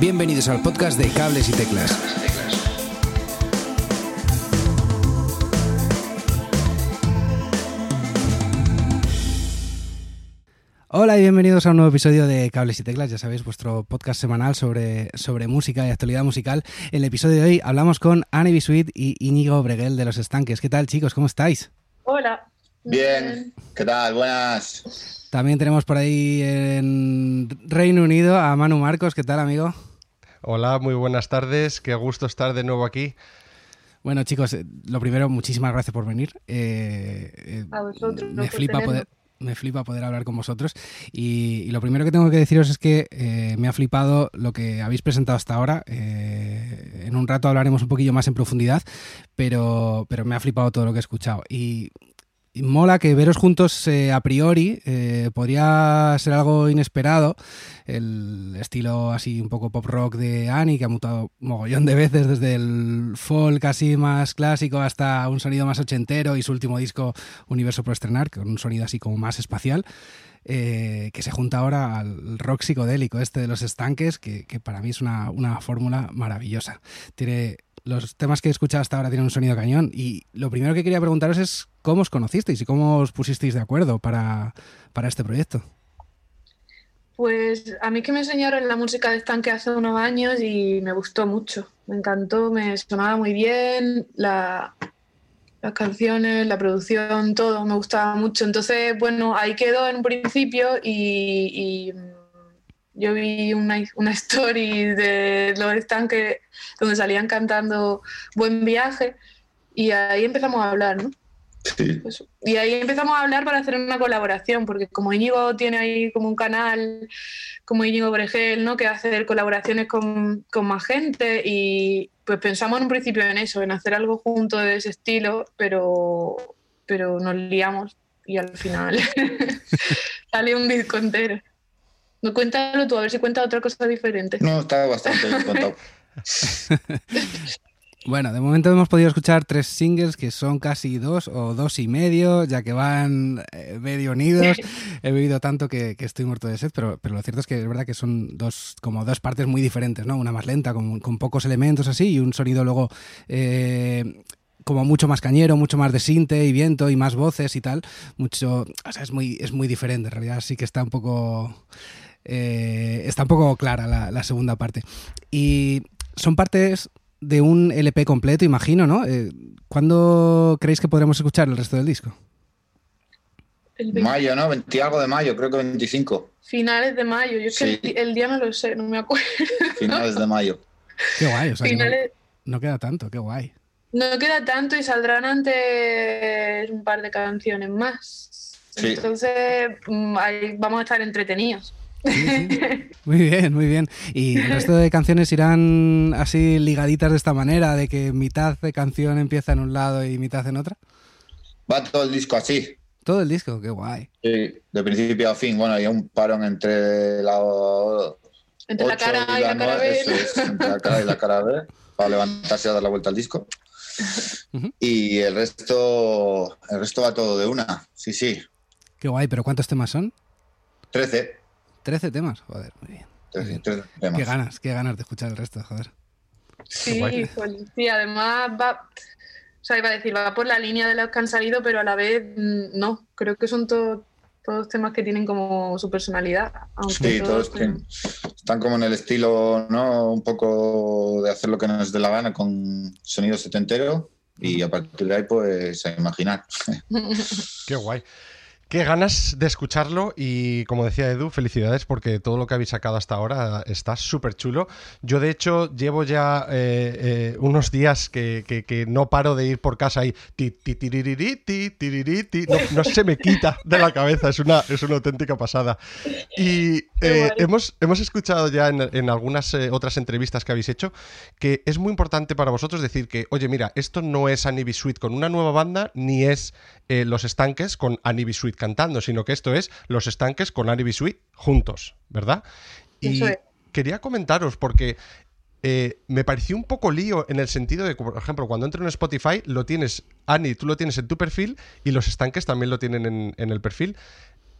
Bienvenidos al podcast de Cables y Teclas. Hola y bienvenidos a un nuevo episodio de Cables y Teclas, ya sabéis, vuestro podcast semanal sobre, sobre música y actualidad musical. En el episodio de hoy hablamos con Annie Bisuit y Íñigo Breguel de Los Estanques. ¿Qué tal chicos? ¿Cómo estáis? Hola. Bien, ¿qué tal? Buenas. También tenemos por ahí en Reino Unido a Manu Marcos. ¿Qué tal, amigo? Hola, muy buenas tardes. Qué gusto estar de nuevo aquí. Bueno, chicos, eh, lo primero, muchísimas gracias por venir. Eh, eh, a vosotros. Me flipa poder me flipa poder hablar con vosotros. Y, lo primero que tengo que deciros es que me ha flipado lo que habéis presentado hasta ahora. en un rato hablaremos un poquillo más en profundidad, pero, pero me ha flipado todo lo que he escuchado. Y mola que veros juntos eh, a priori eh, podría ser algo inesperado. El estilo así un poco pop rock de Annie, que ha mutado mogollón de veces desde el folk así más clásico hasta un sonido más ochentero y su último disco Universo por estrenar, con un sonido así como más espacial. Eh, que se junta ahora al rock psicodélico este de los estanques, que, para mí es una, una fórmula maravillosa. Tiene los temas que he escuchado hasta ahora tienen un sonido cañón. Y lo primero que quería preguntaros es cómo os conocisteis y cómo os pusisteis de acuerdo para, este proyecto. Pues a mí que me enseñaron la música de estanque hace unos años y me gustó mucho. Me encantó, me sonaba muy bien, las canciones, la producción, todo me gustaba mucho. Entonces, bueno, ahí quedó en principio y yo vi una, una story de los estanques donde salían cantando Buen viaje y ahí empezamos a hablar, ¿no? Sí. y ahí empezamos a hablar para hacer una colaboración, porque como Íñigo tiene ahí como un canal, como Íñigo Bregel, ¿no? que hace colaboraciones con, con, más gente y pues pensamos en un principio en eso, en hacer algo junto de ese estilo, pero, pero nos liamos y al final sale un disco entero. No, cuéntalo tú, a ver si cuenta otra cosa diferente. No, está bastante bien contado. Bueno, de momento hemos podido escuchar tres singles que son casi dos o dos y medio, ya que van eh, medio unidos. He bebido tanto que, estoy muerto de sed, pero, pero, lo cierto es que es verdad que son dos, como dos partes muy diferentes, ¿no? Una más lenta, con, con pocos elementos así, y un sonido luego eh, como mucho más cañero, mucho más de sinte y viento y más voces y tal. Mucho, o sea, es muy, es muy diferente. En realidad sí que está un poco eh, está un poco clara la, segunda parte. Y son partes de un LP completo, imagino, ¿no? Eh, ¿Cuándo creéis que podremos escuchar el resto del disco? El mayo, ¿no? 20 algo de mayo, creo que 25. Finales de mayo, yo es que el, día no lo sé, no me acuerdo. Finales de mayo. Qué guay, o sea, no, queda tanto, qué guay. No queda tanto y saldrán antes un par de canciones más. Entonces, mm, ahí vamos a estar entretenidos. Muy bien, muy bien. ¿Y el resto de canciones irán así ligaditas de esta manera, de que mitad de canción empieza en un lado y mitad en otra? Va todo el disco así. Todo el disco, qué guay. Sí, de principio a fin. Bueno, hay un parón entre la... Entre la cara y, la, cara B. entre la cara y la cara B, para levantarse y dar la vuelta al disco. Y el resto, el resto va todo de una, sí, sí. Qué guay, pero ¿cuántos temas son? Trece. 13 temas, joder, muy bien. Qué ganas, qué ganas de escuchar el resto, joder. Sí, sí, además va, o sea, iba a decir, va por la línea de los que han salido, pero a la vez mm, no, creo que son todos todos temas que tienen como su personalidad. sí, todos, están como en el estilo, ¿no? Un poco de hacer lo que nos dé la gana con sonido setentero y a partir de ahí, pues, a imaginar. Qué guay. Qué ganas de escucharlo y como decía Edu, felicidades porque todo lo que habéis sacado hasta ahora está súper chulo. Yo de hecho llevo ya eh, eh, unos días que, no paro de ir por casa y no, no, se me quita de la cabeza, es una, es una auténtica pasada. Y eh, hemos, hemos escuchado ya en, algunas otras entrevistas que habéis hecho que es muy importante para vosotros decir que, oye mira, esto no es Sweet con una nueva banda ni es Los Estanques con Sweet cantando, sino que esto es los estanques con Annie Bisui juntos, ¿verdad? Y quería comentaros, porque eh, me pareció un poco lío en el sentido de que, por ejemplo, cuando entro en Spotify, lo tienes, Annie, tú lo tienes en tu perfil y los estanques también lo tienen en, el perfil.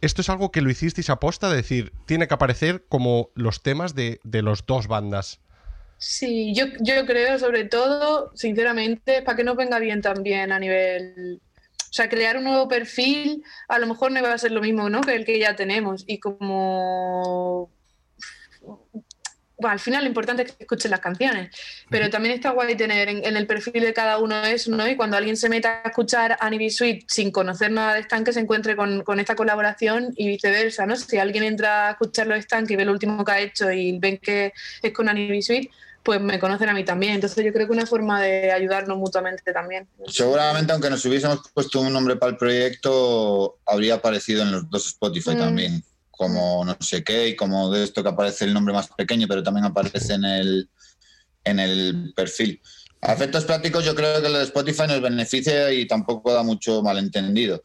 esto es algo que lo hicisteis a posta, de decir, tiene que aparecer como los temas de, de los dos bandas. Sí, yo, yo creo sobre todo, sinceramente, para que nos venga bien también a nivel... O sea, crear un nuevo perfil a lo mejor no va a ser lo mismo ¿no? que el que ya tenemos. Y como bueno, al final lo importante es que escuchen las canciones, pero también está guay tener en, el perfil de cada uno eso, ¿no? Y cuando alguien se meta a escuchar Annie Sweet sin conocer nada de Stan, que se encuentre con, esta colaboración y viceversa, ¿no? Si alguien entra a escuchar los Stan y ve lo último que ha hecho y ven que es con Annie Sweet, pues me conocen a mí también. Entonces yo creo que una forma de ayudarnos mutuamente también. Seguramente, aunque nos hubiésemos puesto un nombre para el proyecto, habría aparecido en los dos Spotify mm. también como no sé qué y como de esto que aparece el nombre más pequeño, pero también aparece en el, en el perfil. A efectos prácticos yo creo que lo de Spotify nos beneficia y tampoco da mucho malentendido.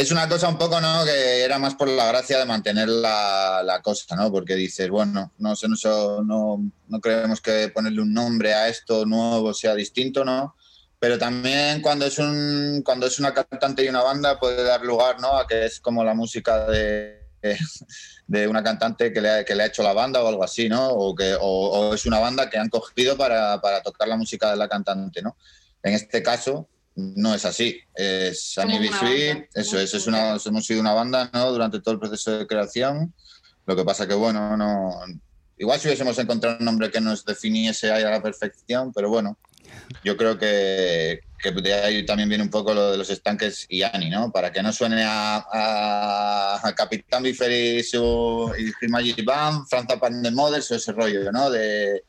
Es una cosa un poco, ¿no? Que era más por la gracia de mantener la, la cosa, ¿no? Porque dices, bueno, no, sé, no, no, no creemos que ponerle un nombre a esto nuevo sea distinto, ¿no? pero también cuando es un cuando es una cantante y una banda puede dar lugar ¿no? a que es como la música de, de una cantante que le, ha, que le, ha, hecho la banda o algo así, ¿no? O, que, o, es una banda que han cogido para, para, tocar la música de la cantante, ¿no? En este caso no es así, es Annie Sweet, eso es, es una, hemos sido una banda, ¿no? Durante todo el proceso de creación, lo que pasa que, bueno, no... Igual si hubiésemos encontrado un nombre que nos definiese ahí a la perfección, pero bueno, yo creo que, que de ahí también viene un poco lo de los estanques y Ani, ¿no? Para que no suene a, Capitán Bifer y su y Magic Band, Franza Models o ese rollo, ¿no? De,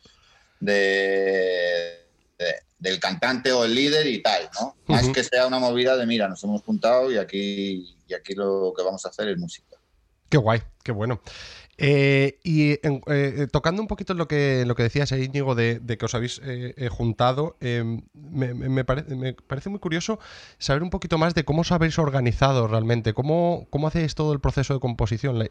del cantante o el líder y tal, ¿no? Más que sea una movida de, mira, nos hemos juntado y aquí, y aquí lo que vamos a hacer es música. Qué guay, qué bueno. Eh, y eh, tocando un poquito lo que, lo que decías ahí, Íñigo, de, que os habéis eh, juntado, em, me, parece muy curioso saber un poquito más de cómo os habéis organizado realmente, cómo, cómo hacéis todo el proceso de composición.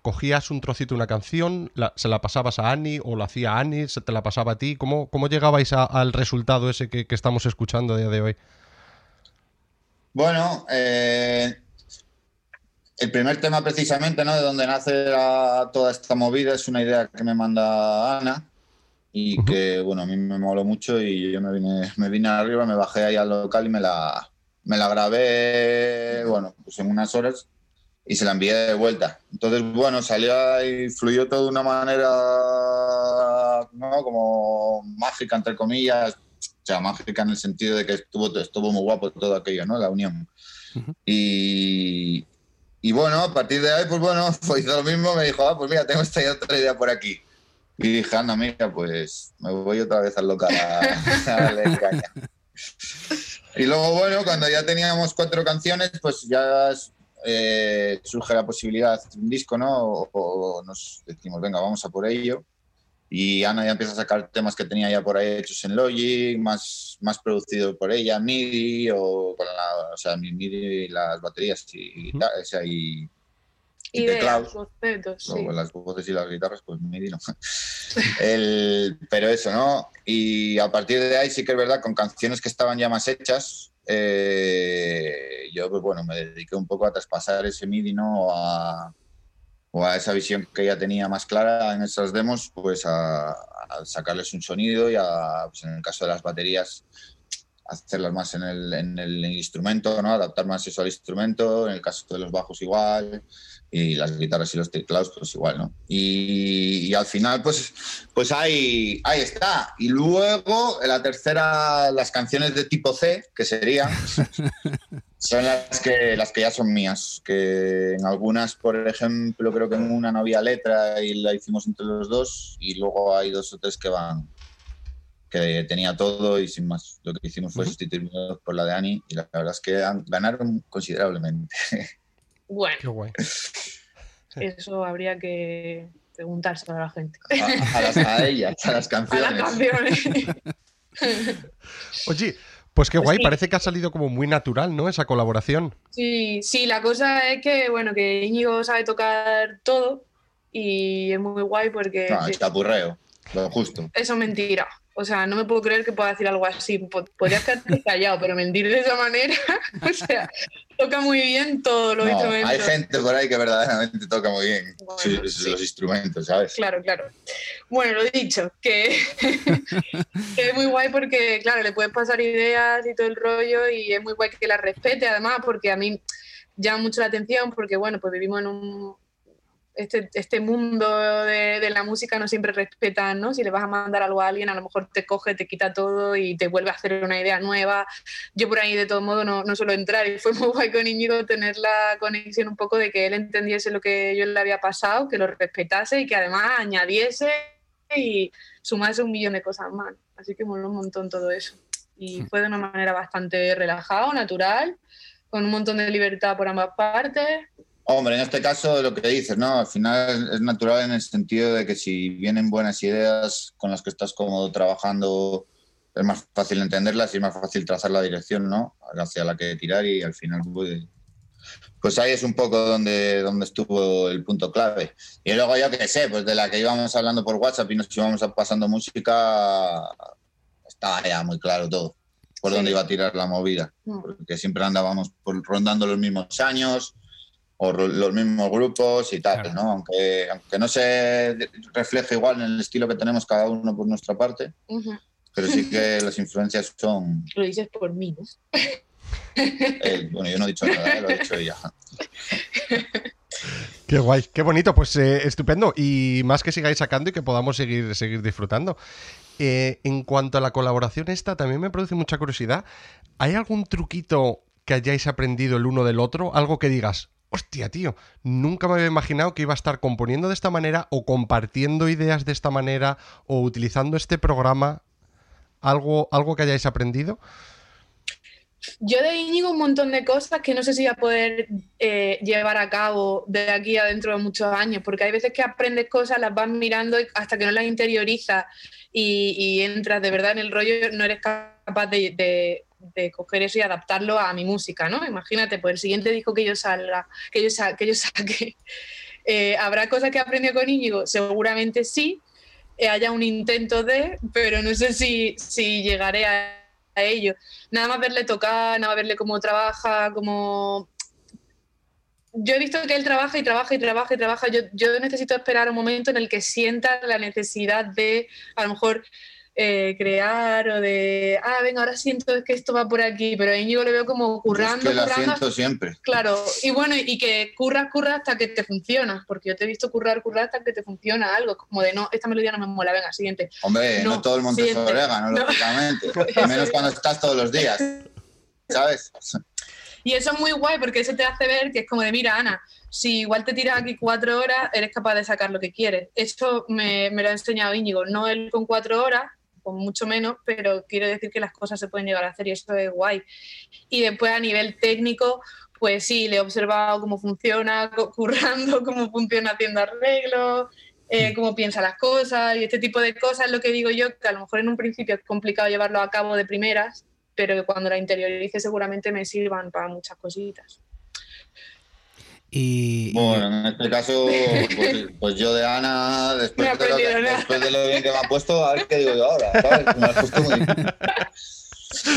¿Cogías un trocito de una canción, se la pasabas a Annie o lo hacía Annie, se te la pasaba a ti? ¿Cómo, cómo llegabais al resultado ese que, que, estamos escuchando a día de hoy? Bueno, eh, el primer tema precisamente, ¿no? De donde nace toda esta movida es una idea que me manda Ana y que, bueno, a mí me moló mucho y yo me vine, me vine arriba, me bajé ahí al local y me la, me la grabé, bueno, pues en unas horas y se la envié de vuelta. Entonces, bueno, salió y fluyó todo de una manera, ¿no? Como mágica, entre comillas, o sea, mágica en el sentido de que estuvo, estuvo muy guapo todo aquello, ¿no? La unión. Y, y bueno, a partir de ahí, pues bueno, hizo lo mismo, me dijo, ah, pues mira, tengo esta otra idea por aquí. Y dije, anda, mira, pues me voy otra vez al local a, a caña. Y luego, bueno, cuando ya teníamos cuatro canciones, pues ya eh, surge la posibilidad de un disco, ¿no? o, nos decimos, venga, vamos a por ello y Ana ya empieza a sacar temas que tenía ya por ahí hechos en Logic, más, más producidos por ella, MIDI o con la, o sea, MIDI y las baterías y, y, y, teclados. Las voces y las guitarras, pues MIDI no. El, pero eso, ¿no? Y a partir de ahí sí que es verdad, con canciones que estaban ya más hechas, eh, yo pues bueno, me dediqué un poco a traspasar ese MIDI, ¿no? A, o a esa visión que ella tenía más clara en esas demos, pues a, sacarles un sonido y a, pues en el caso de las baterías, hacerlas más en el, en instrumento, ¿no? adaptar más eso al instrumento, en el caso de los bajos igual, y las guitarras y los teclados pues igual, ¿no? Y, al final pues, pues ahí, ahí está. Y luego la tercera, las canciones de tipo C, que serían, son las que, las que ya son mías, que en algunas, por ejemplo, creo que en una no había letra y la hicimos entre los dos, y luego hay dos o tres que van que tenía todo y sin más. Lo que hicimos fue sustituirlo por la de Ani y la verdad es que ganaron considerablemente. Bueno. Qué guay. Eso habría que preguntarse a la gente. A, las, a ellas, a las canciones. A las canciones. Oye, pues qué pues guay, parece que ha salido como muy natural, ¿no? Esa colaboración. Sí, sí, la cosa es que, bueno, que Íñigo sabe tocar todo y es muy guay porque... No, está burreo, lo justo. Eso es mentira. O sea, no me puedo creer que pueda decir algo así. Podrías quedarte callado, pero mentir de esa manera. o sea, toca muy bien todos los instrumentos. Hay gente por ahí que verdaderamente toca muy bien los instrumentos, ¿sabes? Claro, claro. Bueno, lo dicho, que, que, es muy guay porque, claro, le puedes pasar ideas y todo el rollo y es muy guay que la respete, además, porque a mí llama mucho la atención porque, bueno, pues vivimos en un, este, este mundo de, la música no siempre respetan, ¿no? Si le vas a mandar algo a alguien, a lo mejor te coge, te quita todo y te vuelve a hacer una idea nueva. Yo por ahí de todo modo no, no suelo entrar y fue muy guay con Íñigo tener la conexión un poco de que él entendiese lo que yo le había pasado, que lo respetase y que además añadiese y sumase un millón de cosas más. Así que moló un montón todo eso. Y fue de una manera bastante relajada, natural, con un montón de libertad por ambas partes Hombre, en este caso lo que dices, ¿no? Al final es natural en el sentido de que si vienen buenas ideas con las que estás cómodo trabajando, es más fácil entenderlas y es más fácil trazar la dirección, ¿no? Hacia la que tirar y al final pues, pues ahí es un poco donde, donde estuvo el punto clave. Y luego yo que sé, pues de la que íbamos hablando por WhatsApp y nos íbamos pasando música, estaba ya muy claro todo por dónde iba a tirar la movida, mm. porque siempre andábamos rondando los mismos años o los mismos grupos y tal, ¿no? Aunque, aunque no se refleje igual en el estilo que tenemos cada uno por nuestra parte, pero sí que las influencias son... Lo dices por mí, ¿no? Eh, bueno, yo no he dicho nada, ¿eh? lo he dicho ella. Qué guay, qué bonito, pues eh, estupendo. Y más que sigáis sacando y que podamos seguir, seguir disfrutando. en cuanto a la colaboración esta, también me produce mucha curiosidad. ¿Hay algún truquito que hayáis aprendido el uno del otro? Algo que digas, hostia, tío, nunca me había imaginado que iba a estar componiendo de esta manera o compartiendo ideas de esta manera o utilizando este programa. ¿Algo, algo que hayáis aprendido? Yo de Íñigo un montón de cosas que no sé si voy a poder eh, llevar a cabo de aquí a dentro de muchos años, porque hay veces que aprendes cosas, las vas mirando hasta que no las interiorizas y, entras de verdad en el rollo, no eres capaz de coger eso y adaptarlo a mi música, ¿no? Imagínate, pues el siguiente disco que yo salga, que yo, que yo saque, eh, ¿habrá cosas que aprendió con Íñigo? Seguramente sí, eh, haya un intento de, pero no sé si, si llegaré a, ello. Nada más verle tocar, nada más verle cómo trabaja, cómo... Yo he visto que él trabaja y trabaja y trabaja y trabaja. Yo, yo necesito esperar un momento en el que sienta la necesidad de, a lo mejor, eh, crear o de, ah, venga, ahora siento que esto va por aquí, pero a Íñigo le veo como currando. Es que lo siento siempre. Claro, y bueno, y que curras, curras hasta que te funciona, porque yo te he visto currar, currar hasta que te funciona algo, como de, no, esta melodía no me mola, venga, siguiente. Hombre, no, todo el mundo es orégano, no. lógicamente, menos cuando estás todos los días, ¿sabes? Y eso es muy guay porque eso te hace ver que es como de, mira, Ana, si igual te tiras aquí cuatro horas, eres capaz de sacar lo que quieres. Esto me, me lo ha enseñado Íñigo, no él con cuatro horas, con mucho menos, pero quiero decir que las cosas se pueden llegar a hacer y eso es guay. Y después a nivel técnico, pues sí, le he observado cómo funciona currando, cómo funciona haciendo arreglos, eh, cómo piensa las cosas y este tipo de cosas, lo que digo yo, que a lo mejor en un principio es complicado llevarlo a cabo de primeras, pero que cuando la interiorice seguramente me sirvan para muchas cositas. Bueno, en este caso, pues, pues, yo de Ana, después, de lo, bien que me ha puesto, a ver qué digo yo ahora,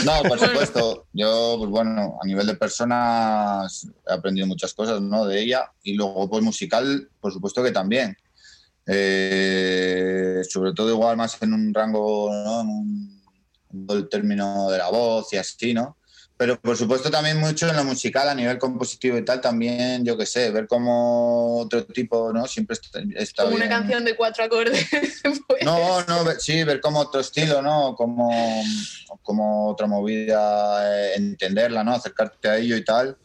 No, por supuesto. Yo, pues bueno, a nivel de personas he aprendido muchas cosas, ¿no? De ella. Y luego, pues musical, por supuesto que también. Eh, sobre todo igual más en un rango, ¿no? En un, en el término de la voz y así, ¿no? Pero por supuesto también mucho en lo musical, a nivel compositivo y tal, también, yo qué sé, ver como otro tipo, ¿no? Siempre está, Como una canción de cuatro acordes. Pues. no, no, sí, ver como otro estilo, ¿no? Como, como otra movida, eh, entenderla, ¿no? Acercarte a ello y tal.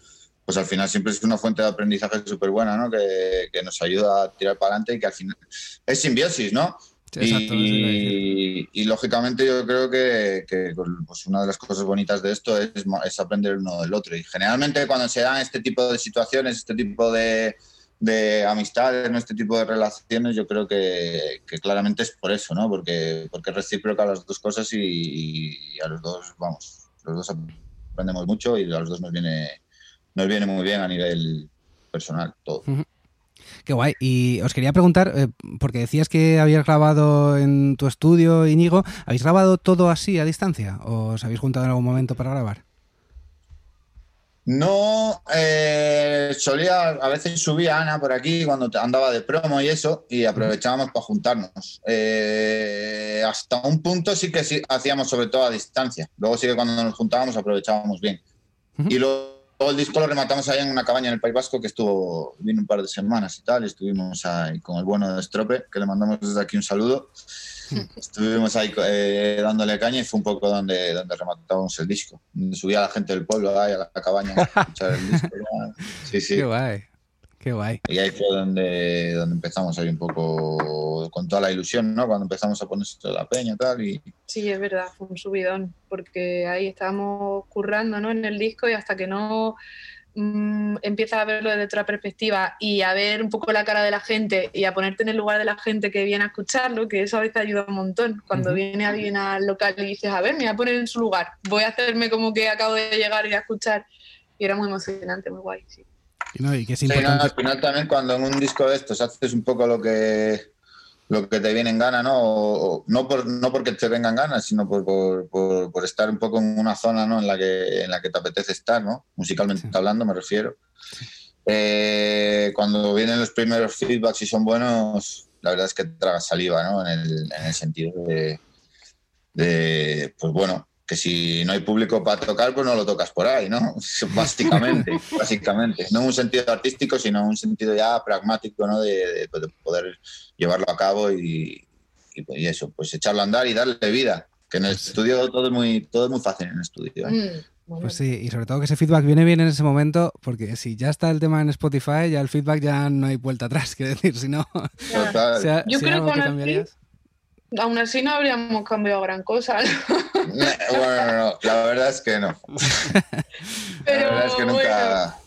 Pues al final siempre es una fuente de aprendizaje súper buena, ¿no? Que, que nos ayuda a tirar para adelante y que al final es simbiosis, ¿no? Y, lógicamente yo creo que, pues una de las cosas bonitas de esto es, aprender uno del otro. Y generalmente cuando se dan este tipo de situaciones, este tipo de, amistades, este tipo de relaciones, yo creo que, claramente es por eso, ¿no? Porque, porque es recíproca las dos cosas y, a los dos, vamos, los dos aprendemos mucho y a los dos nos viene, nos viene muy bien a nivel personal todo. Qué guay. Y os quería preguntar, eh, porque decías que habías grabado en tu estudio, Íñigo, ¿habéis grabado todo así a distancia? ¿O os habéis juntado en algún momento para grabar? No, eh, solía, a veces subía Ana por aquí cuando andaba de promo y eso, y aprovechábamos para juntarnos. Eh, hasta un punto sí que sí, hacíamos sobre todo a distancia. Luego sí que cuando nos juntábamos aprovechábamos bien. Y luego el disco lo rematamos ahí en una cabaña en el País Vasco que estuvo, vino un par de semanas y tal, estuvimos ahí con el bueno de Strope, que le mandamos desde aquí un saludo. Estuvimos ahí eh, dándole caña y fue un poco donde, donde rematábamos el disco. Subía la gente del pueblo ahí a la cabaña a escuchar el disco. Sí, sí. Qué guay. Qué guay. Y ahí fue donde, donde empezamos ahí un poco con toda la ilusión, ¿no? Cuando empezamos a ponerse toda la peña y tal. Y... Sí, es verdad, fue un subidón, porque ahí estábamos currando, ¿no? En el disco y hasta que no mmm, empiezas a verlo desde otra perspectiva y a ver un poco la cara de la gente y a ponerte en el lugar de la gente que viene a escucharlo, que eso a veces ayuda un montón. Cuando uh -huh. viene alguien al local y dices, a ver, me voy a poner en su lugar, voy a hacerme como que acabo de llegar y a escuchar. Y era muy emocionante, muy guay, sí. No, y que es sí, no, al final también cuando en un disco de estos haces un poco lo que lo que te viene en gana, ¿no? O, no, por, no porque te vengan ganas, sino por, por, por, por, estar un poco en una zona ¿no? en, la que, en la que te apetece estar, ¿no? Musicalmente sí. hablando, me refiero. Eh, cuando vienen los primeros feedbacks y son buenos, la verdad es que tragas saliva, ¿no? En el, en el sentido de, de, pues bueno, que si no hay público para tocar, pues no lo tocas por ahí, ¿no? Básicamente, básicamente. No en un sentido artístico, sino en un sentido ya pragmático, ¿no? De, de, de poder llevarlo a cabo y, y, y, eso, pues echarlo a andar y darle vida. Que en el estudio todo es muy, todo es muy fácil en el estudio. ¿eh? Mm. Pues sí, y sobre todo que ese feedback viene bien en ese momento, porque si ya está el tema en Spotify, ya el feedback ya no hay vuelta atrás, quiero decir, si no... Total. sea, Yo si creo que cambiarías... Aún así no habríamos cambiado gran cosa. ¿no? Bueno, no, la verdad es que no. Pero, la verdad es que nunca... Bueno,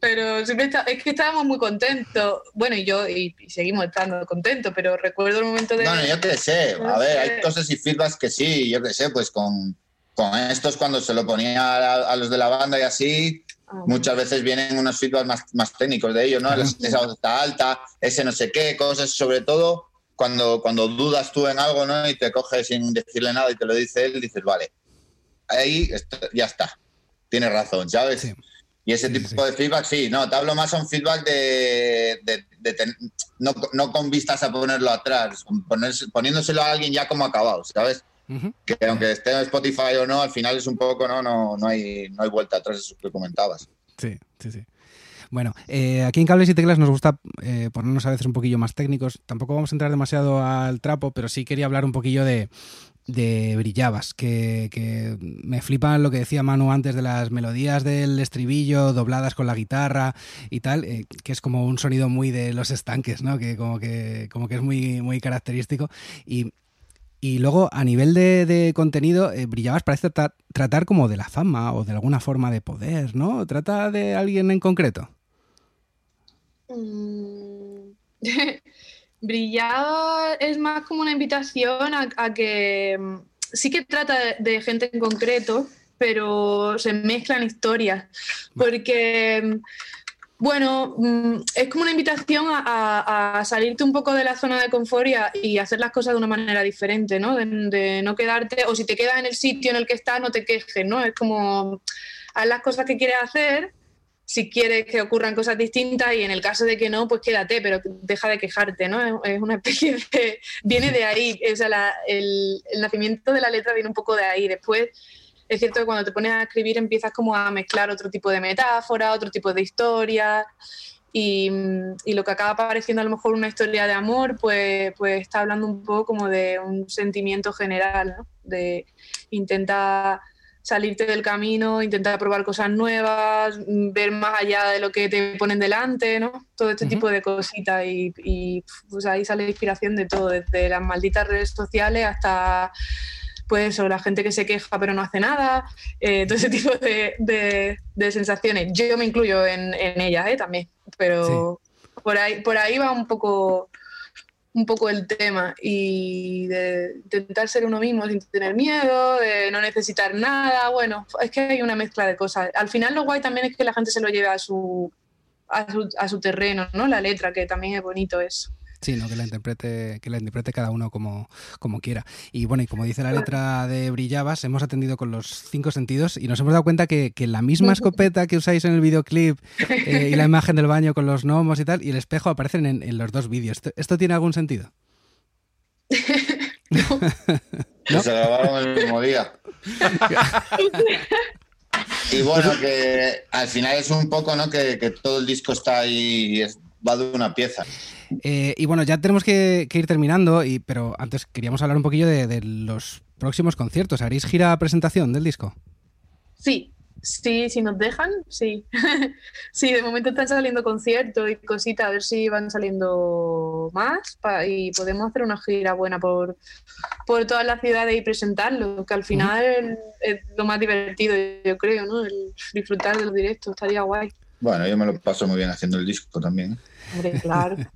pero siempre está, es que estábamos muy contentos. Bueno, y yo, y, y, seguimos estando contentos, pero recuerdo el momento de. Bueno, yo qué sé, a ver, hay cosas y feedbacks que sí, yo qué sé, pues con, con estos cuando se lo ponía a, a los de la banda y así, Ah, muchas veces vienen unos feedbacks más, más técnicos de ellos, ¿no? Esa voz está alta, ese no sé qué, cosas sobre todo cuando, cuando dudas tú en algo, ¿no? Y te coges sin decirle nada y te lo dice él, dices, vale, ahí ya está, tienes razón, ¿sabes? Sí. Y ese tipo sí, de feedback, sí, no, te hablo más a un feedback de, de, de, de no, no, con vistas a ponerlo atrás, ponerse, poniéndoselo a alguien ya como acabado, ¿sabes? Uh -huh. Que aunque esté en Spotify o no, al final es un poco, no, no, no hay, no hay vuelta atrás, eso que comentabas. Sí, sí, sí. Bueno, eh, aquí en Cables y Teclas nos gusta eh, ponernos a veces un poquillo más técnicos. Tampoco vamos a entrar demasiado al trapo, pero sí quería hablar un poquillo de, brillabas, que, que, me flipan lo que decía Manu antes de las melodías del estribillo dobladas con la guitarra y tal, eh, que es como un sonido muy de los estanques, ¿no? Que como que, como que es muy, muy característico. Y, luego, a nivel de, de contenido, eh, Brillabas parece tra tratar como de la fama o de alguna forma de poder, ¿no? ¿Trata de alguien en concreto? Mm. Brillado es más como una invitación a, que mm, sí que trata de gente en concreto, pero se mezclan historias. Porque, mm, bueno, es como una invitación a, salirte un poco de la zona de confort y, y hacer las cosas de una manera diferente, ¿no? De, de, no quedarte, o si te quedas en el sitio en el que estás, no te quejes, ¿no? Es como, haz las cosas que quieres hacer si quieres que ocurran cosas distintas y en el caso de que no, pues quédate, pero deja de quejarte, ¿no? Es una especie de... viene de ahí, o sea, la, el, el, nacimiento de la letra viene un poco de ahí. Después, es cierto que cuando te pones a escribir empiezas como a mezclar otro tipo de metáfora, otro tipo de historia y, y lo que acaba pareciendo a lo mejor una historia de amor, pues, pues está hablando un poco como de un sentimiento general, ¿no? De intentar salirte del camino, intentar probar cosas nuevas, ver más allá de lo que te ponen delante, ¿no? Todo este uh -huh. tipo de cositas y, y, pues ahí sale la inspiración de todo, desde las malditas redes sociales hasta pues eso, la gente que se queja pero no hace nada, eh, todo ese tipo de, de, de, sensaciones. Yo me incluyo en, en ellas ¿eh? también, pero sí. por, ahí, por ahí va un poco un poco el tema y de intentar ser uno mismo sin tener miedo, de no necesitar nada. Bueno, es que hay una mezcla de cosas. Al final lo guay también es que la gente se lo lleve a su, a su, a su terreno, ¿no? La letra, que también es bonito eso. Sí, no, que la interprete, que la interprete cada uno como, como quiera. Y bueno, y como dice la letra de Brillabas, hemos atendido con los cinco sentidos y nos hemos dado cuenta que, la misma escopeta que usáis en el videoclip eh, y la imagen del baño con los gnomos y tal, y el espejo aparecen en, los dos vídeos. ¿Esto, tiene algún sentido? no. Se grabaron el mismo día. y bueno, que al final es un poco, ¿no? Que, que todo el disco está ahí, va de una pieza. Eh, y bueno, ya tenemos que, ir terminando, y, pero antes queríamos hablar un poquillo de, los próximos conciertos. ¿Haréis gira presentación del disco? Sí, Sí, si nos dejan, sí. sí, de momento están saliendo conciertos y cositas, a ver si van saliendo más y podemos hacer una gira buena por, por todas las ciudades y presentarlo, que al final es lo más divertido, yo creo, ¿no? El disfrutar de los directos, estaría guay. Bueno, yo me lo paso muy bien haciendo el disco también. Hombre, claro.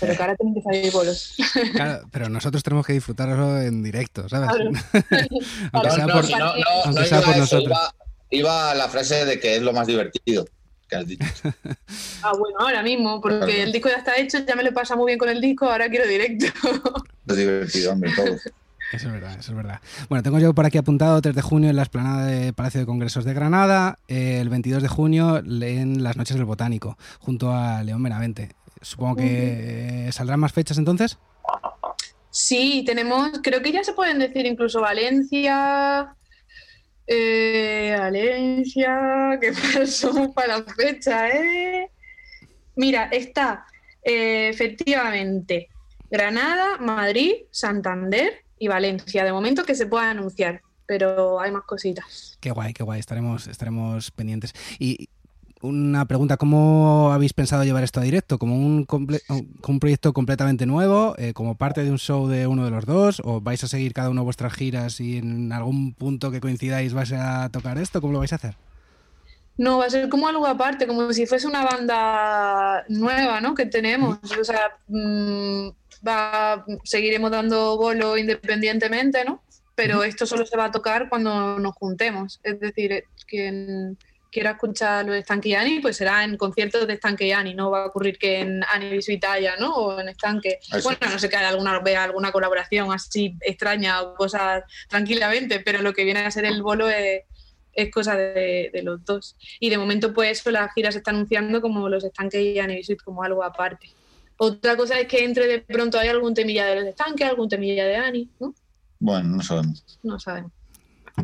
Pero que ahora tienen que salir bolos. Claro, pero nosotros tenemos que disfrutarlo en directo, ¿sabes? aunque sea por, sea por nosotros. Iba, a la frase de que es lo más divertido que has dicho. Ah, bueno, ahora mismo, porque el disco ya está hecho, ya me lo pasa muy bien con el disco, ahora quiero directo. Es divertido, hombre, todo. Eso es verdad, eso es verdad. Bueno, tengo yo por aquí apuntado 3 de junio en la esplanada de Palacio de Congresos de Granada, el 22 de junio en las Noches del Botánico, junto a León Benavente. Supongo que saldrán más fechas entonces. Sí, tenemos, creo que ya se pueden decir incluso Valencia, eh, Valencia, que somos para la fecha, ¿eh? Mira, está eh, efectivamente Granada, Madrid, Santander y Valencia. De momento que se pueda anunciar, pero hay más cositas. Qué guay, qué guay, estaremos, estaremos pendientes. Y una pregunta, ¿cómo habéis pensado llevar esto a directo? ¿Como un, un proyecto completamente nuevo? Eh, ¿Como parte de un show de uno de los dos? ¿O vais a seguir cada uno vuestras giras y en algún punto que coincidáis vais a tocar esto? ¿Cómo lo vais a hacer? No, va a ser como algo aparte, como si fuese una banda nueva, ¿no? Que tenemos. O sea, mm, va, seguiremos dando bolo independientemente, ¿no? Pero esto solo se va a tocar cuando nos juntemos. Es decir, quien quiera escuchar lo de Stanky Ani, pues será en conciertos de Stanky Ani, no va a ocurrir que en Ani Italia, ¿no? O en Stanque. Bueno, no sé que alguna vea alguna colaboración así extraña o cosas tranquilamente, pero lo que viene a ser el bolo es, cosa de, los dos. Y de momento, pues la gira se está anunciando como los Stanque y Ani como algo aparte. Otra cosa es que entre de pronto hay algún temilla de los estanques, algún temilla de Ani, ¿no? Bueno, no sabemos. No sabemos.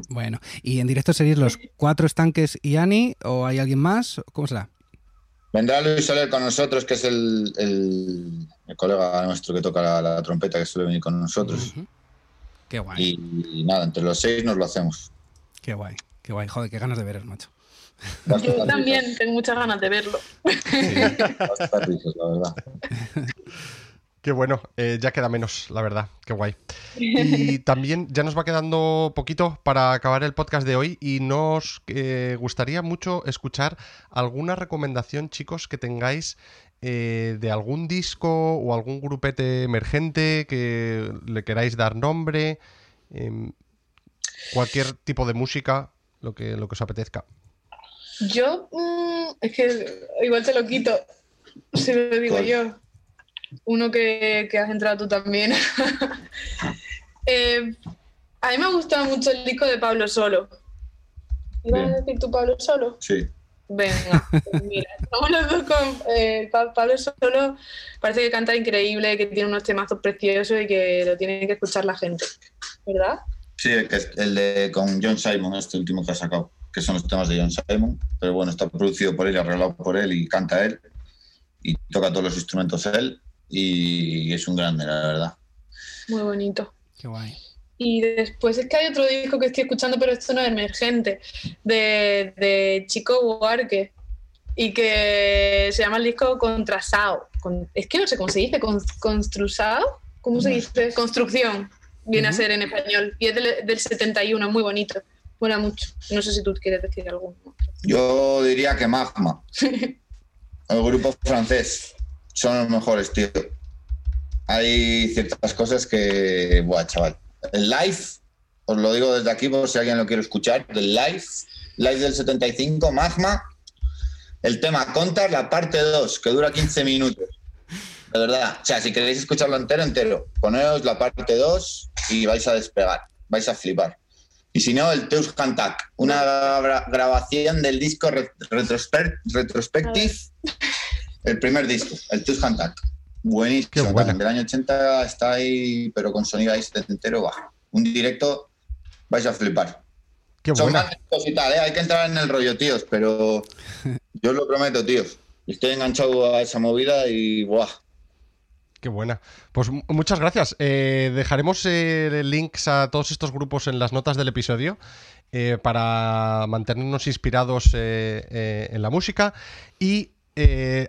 Bueno, ¿y en directo serían los cuatro estanques y Ani o hay alguien más? ¿Cómo será? Vendrá Luis Soler con nosotros, que es el, el, colega nuestro que toca la, trompeta, que suele venir con nosotros. Qué guay. Y, nada, entre los seis nos lo hacemos. Qué guay, qué guay. Joder, qué ganas de veros, macho. Yo también tengo muchas ganas de verlo. Sí, la verdad. Qué bueno, eh, ya queda menos, la verdad, qué guay. Y también ya nos va quedando poquito para acabar el podcast de hoy y nos eh, gustaría mucho escuchar alguna recomendación, chicos, que tengáis eh, de algún disco o algún grupete emergente que le queráis dar nombre, em, cualquier tipo de música, lo que, lo que os apetezca. Yo, mm, es que igual te lo quito, si lo digo yo uno que, has entrado tú también. Eh, a mí me ha gustado mucho el disco de Pablo Solo. ¿Ibas a decir tú Pablo Solo? Sí. Venga, pues mira, estamos los dos con eh, Pablo Solo. Parece que canta increíble, que tiene unos temazos preciosos y que lo tiene que escuchar la gente, ¿verdad? Sí, el, que, el de con John Simon, este último que ha sacado, que son los temas de John Simon, pero bueno, está producido por él, arreglado por él y canta él y toca todos los instrumentos él y es un grande, la verdad. Muy bonito. Qué guay. Y después es que hay otro disco que estoy escuchando, pero esto no es emergente, de, Chico Buarque, y que se llama el disco Contrasao. es que no sé cómo se dice, construsao, ¿cómo se dice? Construcción, viene a ser en español, y es del, del 71, muy bonito, mucho. No sé si tú quieres decir algo. Yo diría que Magma, el grupo francés son los mejores, tío. Hay ciertas cosas que, buah, chaval. El live, os lo digo desde aquí por si alguien lo quiere escuchar, del live, live del 75, Magma, el tema Contar, la parte 2, que dura 15 minutos. De verdad. O sea, si queréis escucharlo entero, entero, poneos la parte 2 y vais a despegar. Vais a flipar. Y si no, el Teus Cantac, una grabación del disco Retrospective, el primer disco, el Teus Cantac. Buenísimo. Del año 80 está ahí, pero con sonido ahí entero, va. Un directo, vais a flipar. Qué Son y tal, ¿eh? hay que entrar en el rollo, tíos, pero yo os lo prometo, tíos. Estoy enganchado a esa movida y ¡buah! Qué buena. Pues muchas gracias. Eh, dejaremos eh, links a todos estos grupos en las notas del episodio eh, para mantenernos inspirados en la música. Y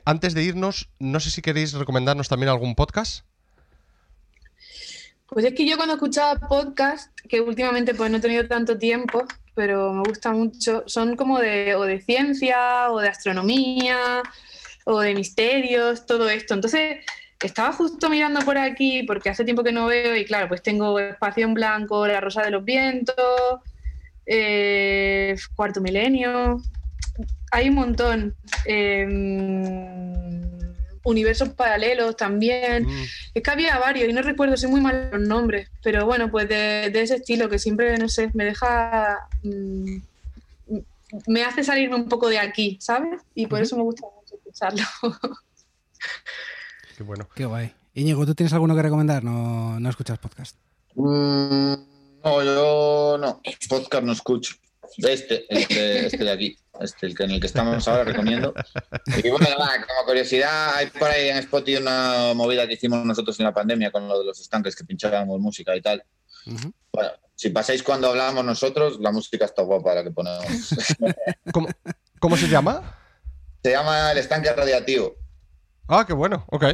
antes de irnos, no sé si queréis recomendarnos también algún podcast. Pues es que yo cuando escuchaba podcast, que últimamente pues no he tenido tanto tiempo, pero me gusta mucho, son como de, o de ciencia, o de astronomía, o de misterios, todo esto. Entonces, estaba justo mirando por aquí, porque hace tiempo que no veo, y claro, pues tengo Espacio en Blanco, La Rosa de los Vientos, eh, Cuarto Milenio, hay un montón. Em, universos paralelos también. Mm. Es que había varios y no recuerdo, soy muy mal los nombres, pero bueno, pues de, ese estilo que siempre, no sé, me deja... Mm, me hace salirme un poco de aquí, ¿sabes? Y por eso me gusta mucho escucharlo. Qué bueno. Qué guay. Íñigo, ¿tú tienes alguno que recomendar? No, no escuchas podcast. Mm, no, yo no. Podcast no escucho. Este, este, este de aquí, este, el que, en el que estamos ahora recomiendo. Y bueno, como curiosidad, hay por ahí en Spotify una movida que hicimos nosotros en la pandemia con lo de los estanques que pinchábamos música y tal. Bueno, si pasáis cuando hablamos nosotros, la música está guapa la que ponemos. ¿Cómo, ¿Cómo, se llama? Se llama El Estanque Radiativo. Ah, qué bueno, ok.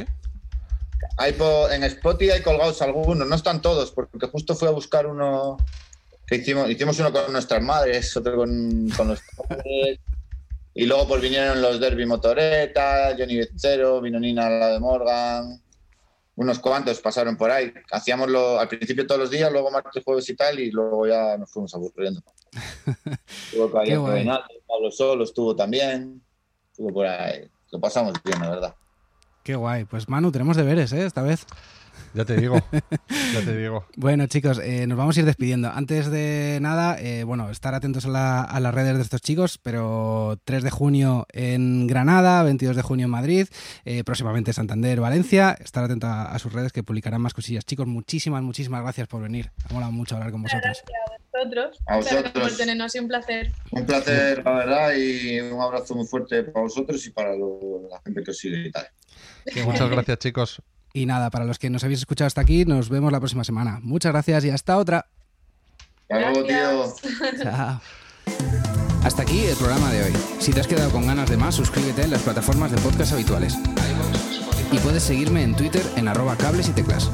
Hay en Spotify hay colgados algunos, no están todos, porque justo fui a buscar uno hicimos, hicimos uno con nuestras madres, otro con, los padres. Y luego pues vinieron los Derby Motoreta, Johnny Becerro, vino Nina la de Morgan, unos cuantos pasaron por ahí. Hacíamoslo al principio todos los días, luego martes, jueves y tal, y luego ya nos fuimos aburriendo. estuvo Pablo Solo estuvo también, estuvo por ahí. Lo pasamos bien, la verdad. Qué guay. Pues Manu, tenemos deberes, ¿eh? Esta vez. Ya te digo, ya te digo. bueno, chicos, eh, nos vamos a ir despidiendo. Antes de nada, eh, bueno, estar atentos a, las redes de estos chicos, pero 3 de junio en Granada, 22 de junio en Madrid, eh, próximamente Santander, Valencia. Estar atento a, sus redes que publicarán más cosillas. Chicos, muchísimas, muchísimas gracias por venir. Ha molado mucho hablar con vosotros. Gracias a vosotros. A vosotros. Por tenernos, un placer. Un placer, la verdad, y un abrazo muy fuerte para vosotros y para la gente que os sigue y tal. Muchas gracias, chicos. Y nada, para los que nos habéis escuchado hasta aquí, nos vemos la próxima semana. Muchas gracias y hasta otra. tío. Chao. Hasta aquí el programa de hoy. Si te has quedado con ganas de más, suscríbete en las plataformas de podcast habituales. Y puedes seguirme en Twitter en arroba cables y teclas.